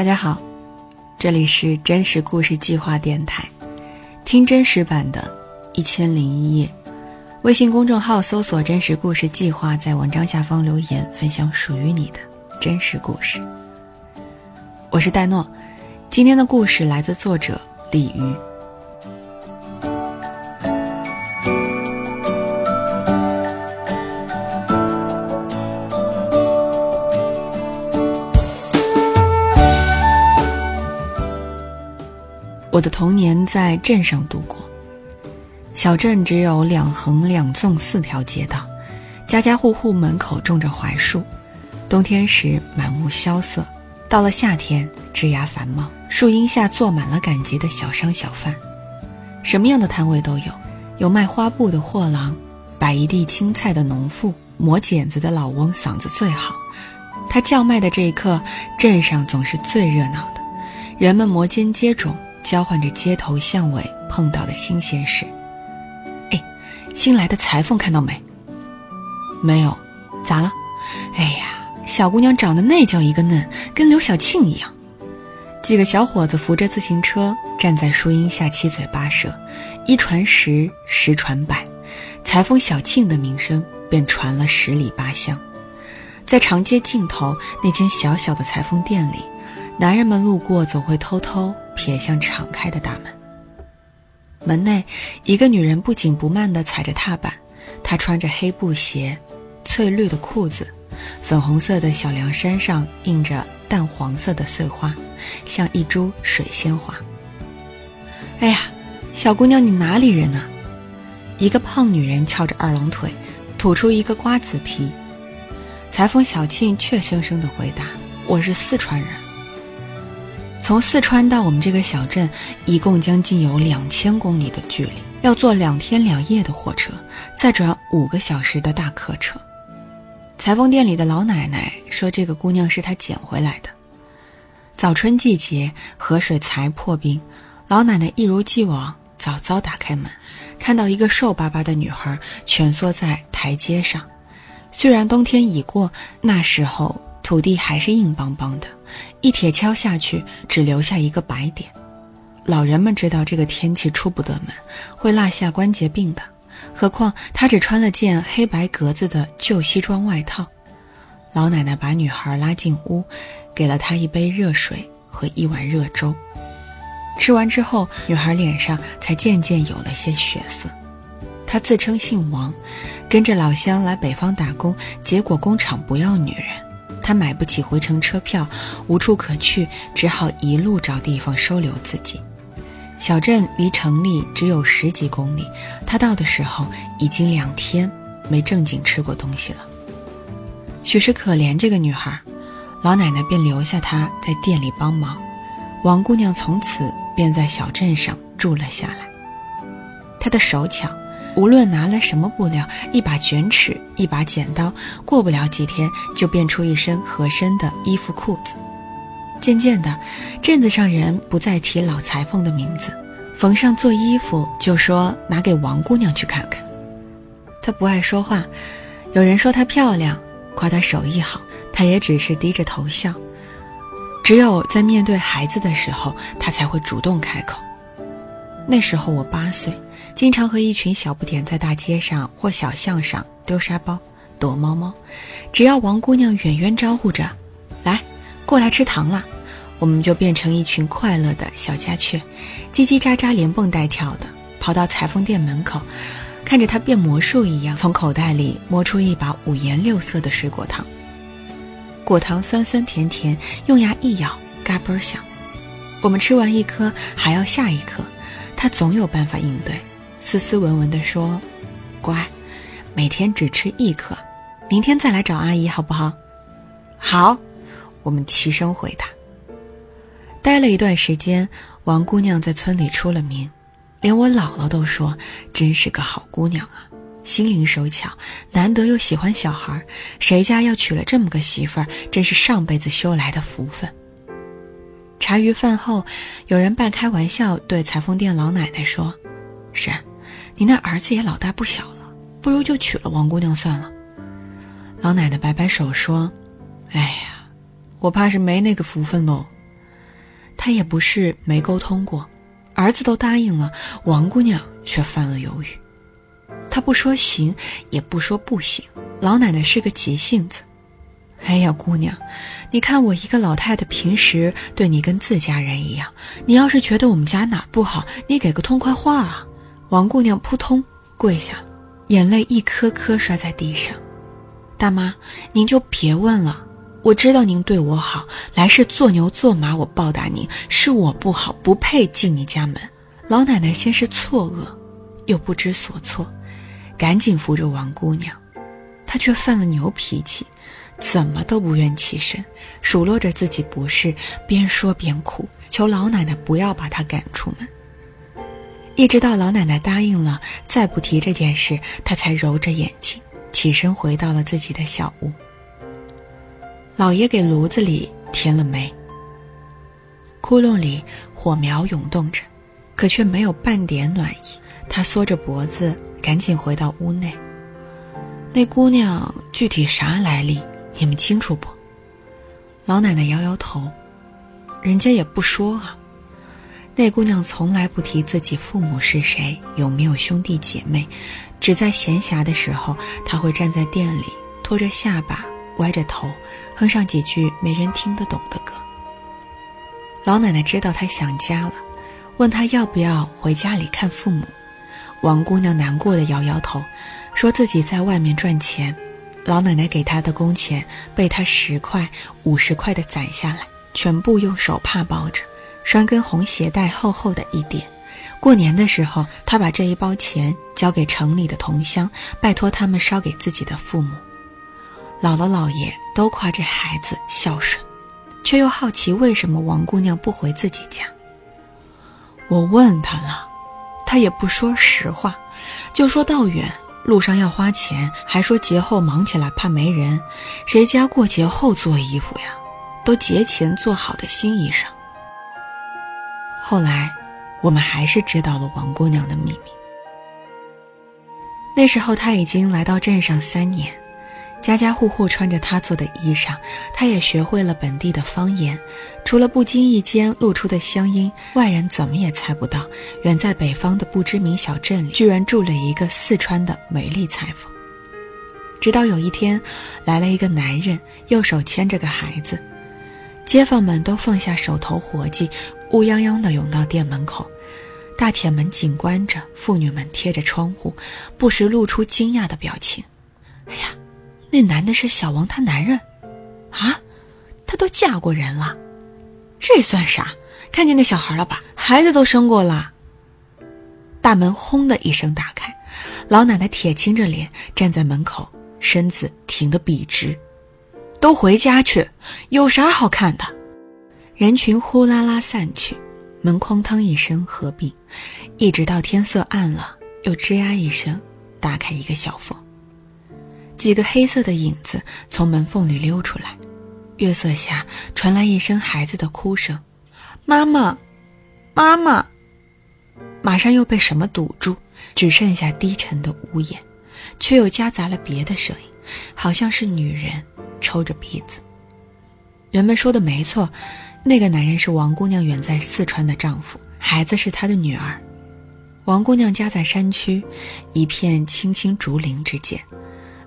大家好，这里是真实故事计划电台，听真实版的《一千零一夜》。微信公众号搜索“真实故事计划”，在文章下方留言分享属于你的真实故事。我是戴诺，今天的故事来自作者李鱼。我的童年在镇上度过。小镇只有两横两纵四条街道，家家户户门口种着槐树。冬天时满目萧瑟，到了夏天枝芽繁茂，树荫下坐满了赶集的小商小贩，什么样的摊位都有，有卖花布的货郎，摆一地青菜的农妇，磨剪子的老翁嗓子最好，他叫卖的这一刻，镇上总是最热闹的，人们摩肩接踵。交换着街头巷尾碰到的新鲜事。哎，新来的裁缝看到没？没有，咋了？哎呀，小姑娘长得那叫一个嫩，跟刘晓庆一样。几个小伙子扶着自行车站在树荫下七嘴八舌，一传十，十传百，裁缝小庆的名声便传了十里八乡。在长街尽头那间小小的裁缝店里，男人们路过总会偷偷。瞥向敞开的大门。门内，一个女人不紧不慢地踩着踏板，她穿着黑布鞋，翠绿的裤子，粉红色的小凉衫上印着淡黄色的碎花，像一株水仙花。哎呀，小姑娘，你哪里人啊？一个胖女人翘着二郎腿，吐出一个瓜子皮。裁缝小庆怯生生地回答：“我是四川人。”从四川到我们这个小镇，一共将近有两千公里的距离，要坐两天两夜的火车，再转五个小时的大客车。裁缝店里的老奶奶说：“这个姑娘是她捡回来的。”早春季节，河水才破冰，老奶奶一如既往早早打开门，看到一个瘦巴巴的女孩蜷缩在台阶上。虽然冬天已过，那时候土地还是硬邦邦的。一铁锹下去，只留下一个白点。老人们知道这个天气出不得门，会落下关节病的。何况他只穿了件黑白格子的旧西装外套。老奶奶把女孩拉进屋，给了她一杯热水和一碗热粥。吃完之后，女孩脸上才渐渐有了些血色。她自称姓王，跟着老乡来北方打工，结果工厂不要女人。他买不起回程车票，无处可去，只好一路找地方收留自己。小镇离城里只有十几公里，他到的时候已经两天没正经吃过东西了。许是可怜这个女孩，老奶奶便留下她在店里帮忙。王姑娘从此便在小镇上住了下来。她的手巧。无论拿了什么布料，一把卷尺，一把剪刀，过不了几天就变出一身合身的衣服裤子。渐渐的，镇子上人不再提老裁缝的名字，缝上做衣服就说拿给王姑娘去看看。她不爱说话，有人说她漂亮，夸她手艺好，她也只是低着头笑。只有在面对孩子的时候，她才会主动开口。那时候我八岁。经常和一群小不点在大街上或小巷上丢沙包、躲猫猫，只要王姑娘远远招呼着“来，过来吃糖啦”，我们就变成一群快乐的小家雀，叽叽喳喳、连蹦带跳的跑到裁缝店门口，看着她变魔术一样从口袋里摸出一把五颜六色的水果糖。果糖酸酸甜甜，用牙一咬，嘎嘣响。我们吃完一颗还要下一颗，她总有办法应对。斯斯文文地说：“乖，每天只吃一颗，明天再来找阿姨好不好？”“好。”我们齐声回答。待了一段时间，王姑娘在村里出了名，连我姥姥都说：“真是个好姑娘啊，心灵手巧，难得又喜欢小孩，谁家要娶了这么个媳妇儿，真是上辈子修来的福分。”茶余饭后，有人半开玩笑对裁缝店老奶奶说：“是。”你那儿子也老大不小了，不如就娶了王姑娘算了。老奶奶摆摆手说：“哎呀，我怕是没那个福分喽。”他也不是没沟通过，儿子都答应了，王姑娘却犯了犹豫。他不说行，也不说不行。老奶奶是个急性子。哎呀，姑娘，你看我一个老太太，平时对你跟自家人一样。你要是觉得我们家哪儿不好，你给个痛快话啊！王姑娘扑通跪下了，眼泪一颗颗摔在地上。大妈，您就别问了。我知道您对我好，来世做牛做马我报答您。是我不好，不配进你家门。老奶奶先是错愕，又不知所措，赶紧扶着王姑娘。她却犯了牛脾气。怎么都不愿起身，数落着自己不是，边说边哭，求老奶奶不要把她赶出门。一直到老奶奶答应了，再不提这件事，她才揉着眼睛起身回到了自己的小屋。老爷给炉子里添了煤，窟窿里火苗涌动着，可却没有半点暖意。他缩着脖子，赶紧回到屋内。那姑娘具体啥来历？你们清楚不？老奶奶摇摇头，人家也不说啊。那姑娘从来不提自己父母是谁，有没有兄弟姐妹，只在闲暇的时候，她会站在店里，托着下巴，歪着头，哼上几句没人听得懂的歌。老奶奶知道她想家了，问她要不要回家里看父母。王姑娘难过的摇摇头，说自己在外面赚钱。老奶奶给她的工钱被她十块、五十块的攒下来，全部用手帕包着，拴根红鞋带，厚厚的一叠。过年的时候，他把这一包钱交给城里的同乡，拜托他们烧给自己的父母。姥姥姥爷都夸这孩子孝顺，却又好奇为什么王姑娘不回自己家。我问她了，她也不说实话，就说道远。路上要花钱，还说节后忙起来怕没人，谁家过节后做衣服呀？都节前做好的新衣裳。后来，我们还是知道了王姑娘的秘密。那时候，她已经来到镇上三年。家家户户穿着她做的衣裳，她也学会了本地的方言。除了不经意间露出的乡音，外人怎么也猜不到，远在北方的不知名小镇里，居然住了一个四川的美丽裁缝。直到有一天，来了一个男人，右手牵着个孩子，街坊们都放下手头活计，乌泱泱地涌到店门口，大铁门紧关着，妇女们贴着窗户，不时露出惊讶的表情。哎呀！那男的是小王他男人，啊，他都嫁过人了，这算啥？看见那小孩了吧？孩子都生过了。大门轰的一声打开，老奶奶铁青着脸站在门口，身子挺得笔直。都回家去，有啥好看的？人群呼啦啦散去，门哐当一声合闭，一直到天色暗了，又吱呀一声打开一个小缝。几个黑色的影子从门缝里溜出来，月色下传来一声孩子的哭声：“妈妈，妈妈！”马上又被什么堵住，只剩下低沉的呜咽，却又夹杂了别的声音，好像是女人抽着鼻子。人们说的没错，那个男人是王姑娘远在四川的丈夫，孩子是她的女儿。王姑娘家在山区，一片青青竹林之间。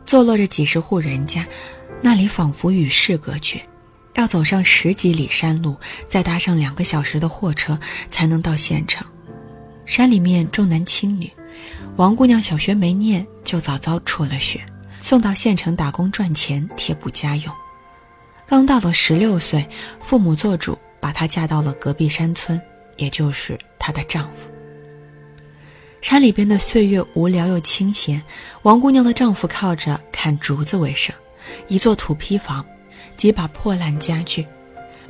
坐落着几十户人家，那里仿佛与世隔绝，要走上十几里山路，再搭上两个小时的货车才能到县城。山里面重男轻女，王姑娘小学没念就早早辍了学，送到县城打工赚钱贴补家用。刚到了十六岁，父母做主把她嫁到了隔壁山村，也就是她的丈夫。山里边的岁月无聊又清闲，王姑娘的丈夫靠着砍竹子为生，一座土坯房，几把破烂家具，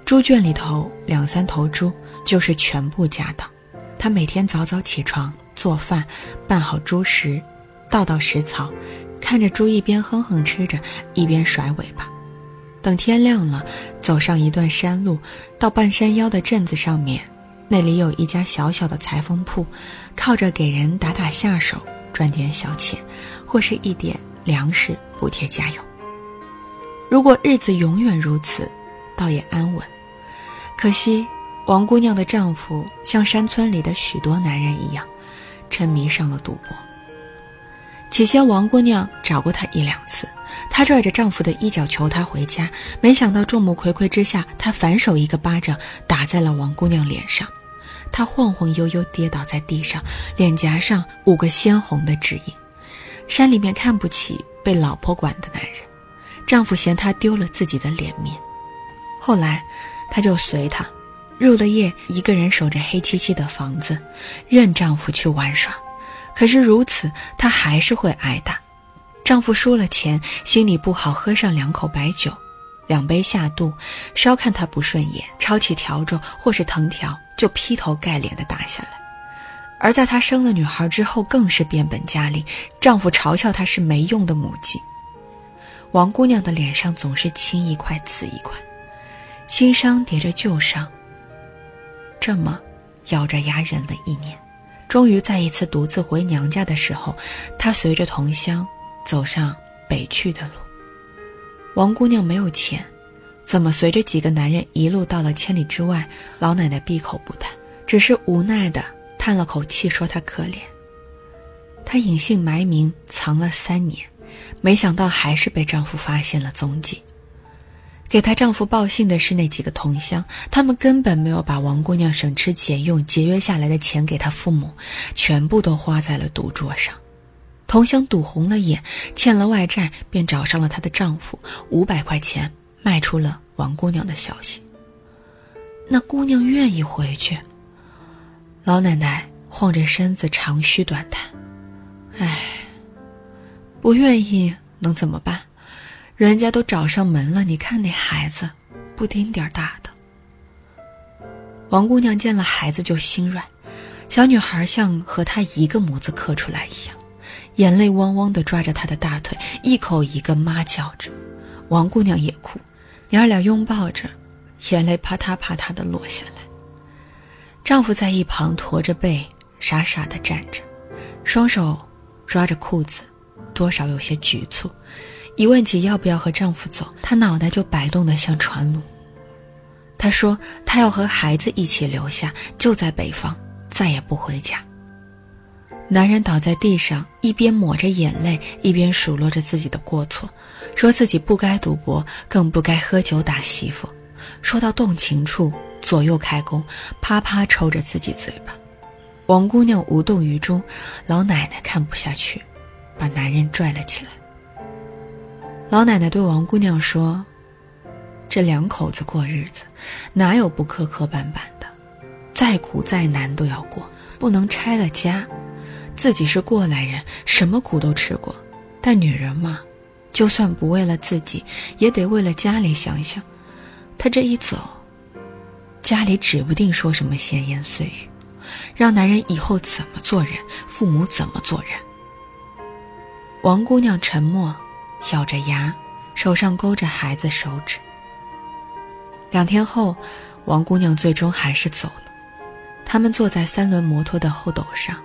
猪圈里头两三头猪就是全部家当。她每天早早起床做饭，拌好猪食，倒倒食草，看着猪一边哼哼吃着，一边甩尾巴。等天亮了，走上一段山路，到半山腰的镇子上面。那里有一家小小的裁缝铺，靠着给人打打下手赚点小钱，或是一点粮食补贴家用。如果日子永远如此，倒也安稳。可惜王姑娘的丈夫像山村里的许多男人一样，沉迷上了赌博。起先，王姑娘找过他一两次，她拽着丈夫的衣角求他回家，没想到众目睽睽之下，他反手一个巴掌打在了王姑娘脸上，她晃晃悠悠跌倒在地上，脸颊上五个鲜红的指印。山里面看不起被老婆管的男人，丈夫嫌她丢了自己的脸面，后来，她就随他。入了夜，一个人守着黑漆漆的房子，任丈夫去玩耍。可是如此，她还是会挨打。丈夫输了钱，心里不好，喝上两口白酒，两杯下肚，稍看她不顺眼，抄起笤帚或是藤条，就劈头盖脸的打下来。而在她生了女孩之后，更是变本加厉。丈夫嘲笑她是没用的母鸡。王姑娘的脸上总是青一块紫一块，新伤叠着旧伤。这么，咬着牙忍了一年，终于在一次独自回娘家的时候，她随着同乡走上北去的路。王姑娘没有钱，怎么随着几个男人一路到了千里之外？老奶奶闭口不谈，只是无奈的叹了口气，说她可怜。她隐姓埋名藏了三年，没想到还是被丈夫发现了踪迹。给她丈夫报信的是那几个同乡，他们根本没有把王姑娘省吃俭用节约下来的钱给她父母，全部都花在了赌桌上。同乡赌红了眼，欠了外债，便找上了她的丈夫，五百块钱卖出了王姑娘的消息。那姑娘愿意回去。老奶奶晃着身子长吁短叹：“唉，不愿意能怎么办？”人家都找上门了，你看那孩子，不丁点大的。王姑娘见了孩子就心软，小女孩像和她一个模子刻出来一样，眼泪汪汪的抓着她的大腿，一口一个妈叫着。王姑娘也哭，娘儿俩拥抱着，眼泪啪嗒啪嗒的落下来。丈夫在一旁驼着背，傻傻的站着，双手抓着裤子，多少有些局促。一问起要不要和丈夫走，她脑袋就摆动得像船橹。她说：“她要和孩子一起留下，就在北方，再也不回家。”男人倒在地上，一边抹着眼泪，一边数落着自己的过错，说自己不该赌博，更不该喝酒打媳妇。说到动情处，左右开弓，啪啪抽着自己嘴巴。王姑娘无动于衷，老奶奶看不下去，把男人拽了起来。老奶奶对王姑娘说：“这两口子过日子，哪有不磕磕绊绊的？再苦再难都要过，不能拆了家。自己是过来人，什么苦都吃过。但女人嘛，就算不为了自己，也得为了家里想想。她这一走，家里指不定说什么闲言碎语，让男人以后怎么做人，父母怎么做人。”王姑娘沉默。咬着牙，手上勾着孩子手指。两天后，王姑娘最终还是走了。他们坐在三轮摩托的后斗上，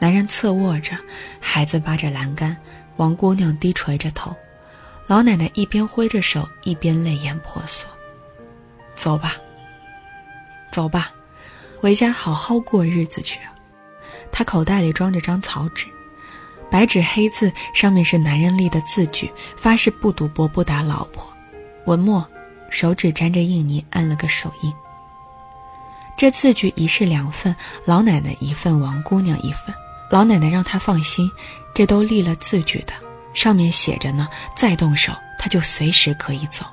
男人侧卧着，孩子扒着栏杆，王姑娘低垂着头。老奶奶一边挥着手，一边泪眼婆娑：“走吧，走吧，回家好好过日子去。”他口袋里装着张草纸。白纸黑字，上面是男人立的字据，发誓不赌博、不打老婆。文末，手指沾着印泥，按了个手印。这字据一式两份，老奶奶一份，王姑娘一份。老奶奶让他放心，这都立了字据的，上面写着呢。再动手，他就随时可以走。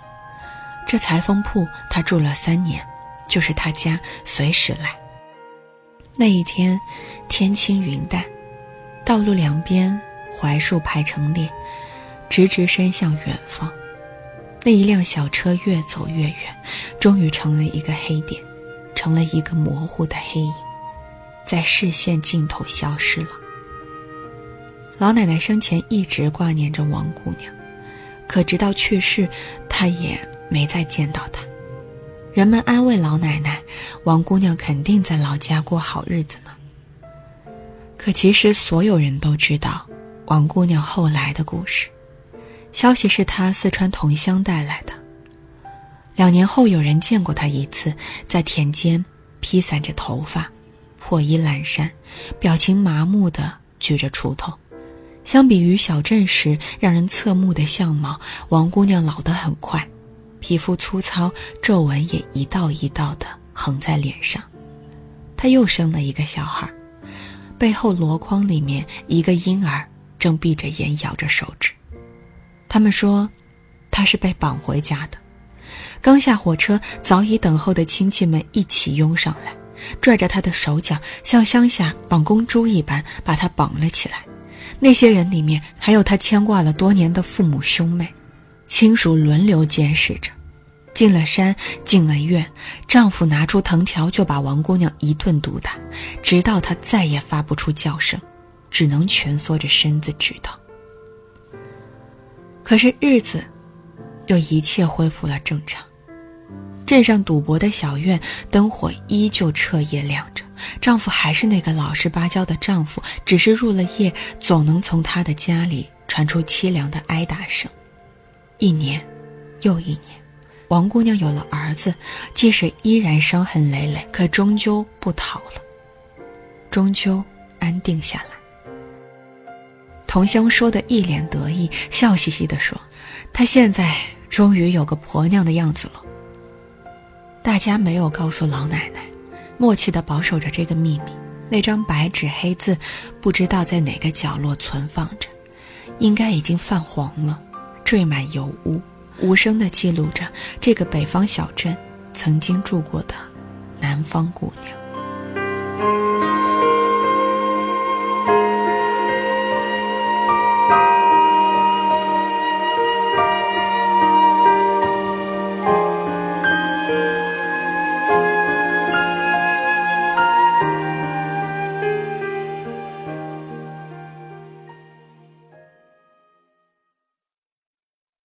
这裁缝铺他住了三年，就是他家，随时来。那一天，天清云淡。道路两边槐树排成列，直直伸向远方。那一辆小车越走越远，终于成了一个黑点，成了一个模糊的黑影，在视线尽头消失了。老奶奶生前一直挂念着王姑娘，可直到去世，她也没再见到她。人们安慰老奶奶：“王姑娘肯定在老家过好日子呢。”可其实所有人都知道王姑娘后来的故事，消息是她四川同乡带来的。两年后有人见过她一次，在田间披散着头发，破衣烂衫，表情麻木的举着锄头。相比于小镇时让人侧目的相貌，王姑娘老得很快，皮肤粗糙，皱纹也一道一道的横在脸上。她又生了一个小孩，背后箩筐里面一个婴儿正闭着眼咬着手指。他们说，她是被绑回家的。刚下火车，早已等候的亲戚们一起拥上来，拽着她的手脚，像乡下绑公猪一般把她绑了起来。那些人里面还有她牵挂了多年的父母兄妹，亲属轮流监视着。进了山，进了院，丈夫拿出藤条就把王姑娘一顿毒打，直到她再也发不出叫声，只能蜷缩着身子直疼。可是日子，又一切恢复了正常。镇上赌博的小院灯火依旧彻夜亮着。丈夫还是那个老实巴交的丈夫，只是入了夜，总能从他的家里传出凄凉的哀打声。一年，又一年，王姑娘有了儿子，即使依然伤痕累累，可终究不逃了，终究安定下来。同乡说的一脸得意，笑嘻嘻地说：“她现在终于有个婆娘的样子了。”大家没有告诉老奶奶。默契的保守着这个秘密，那张白纸黑字，不知道在哪个角落存放着，应该已经泛黄了，缀满油污，无声地记录着这个北方小镇曾经住过的南方姑娘。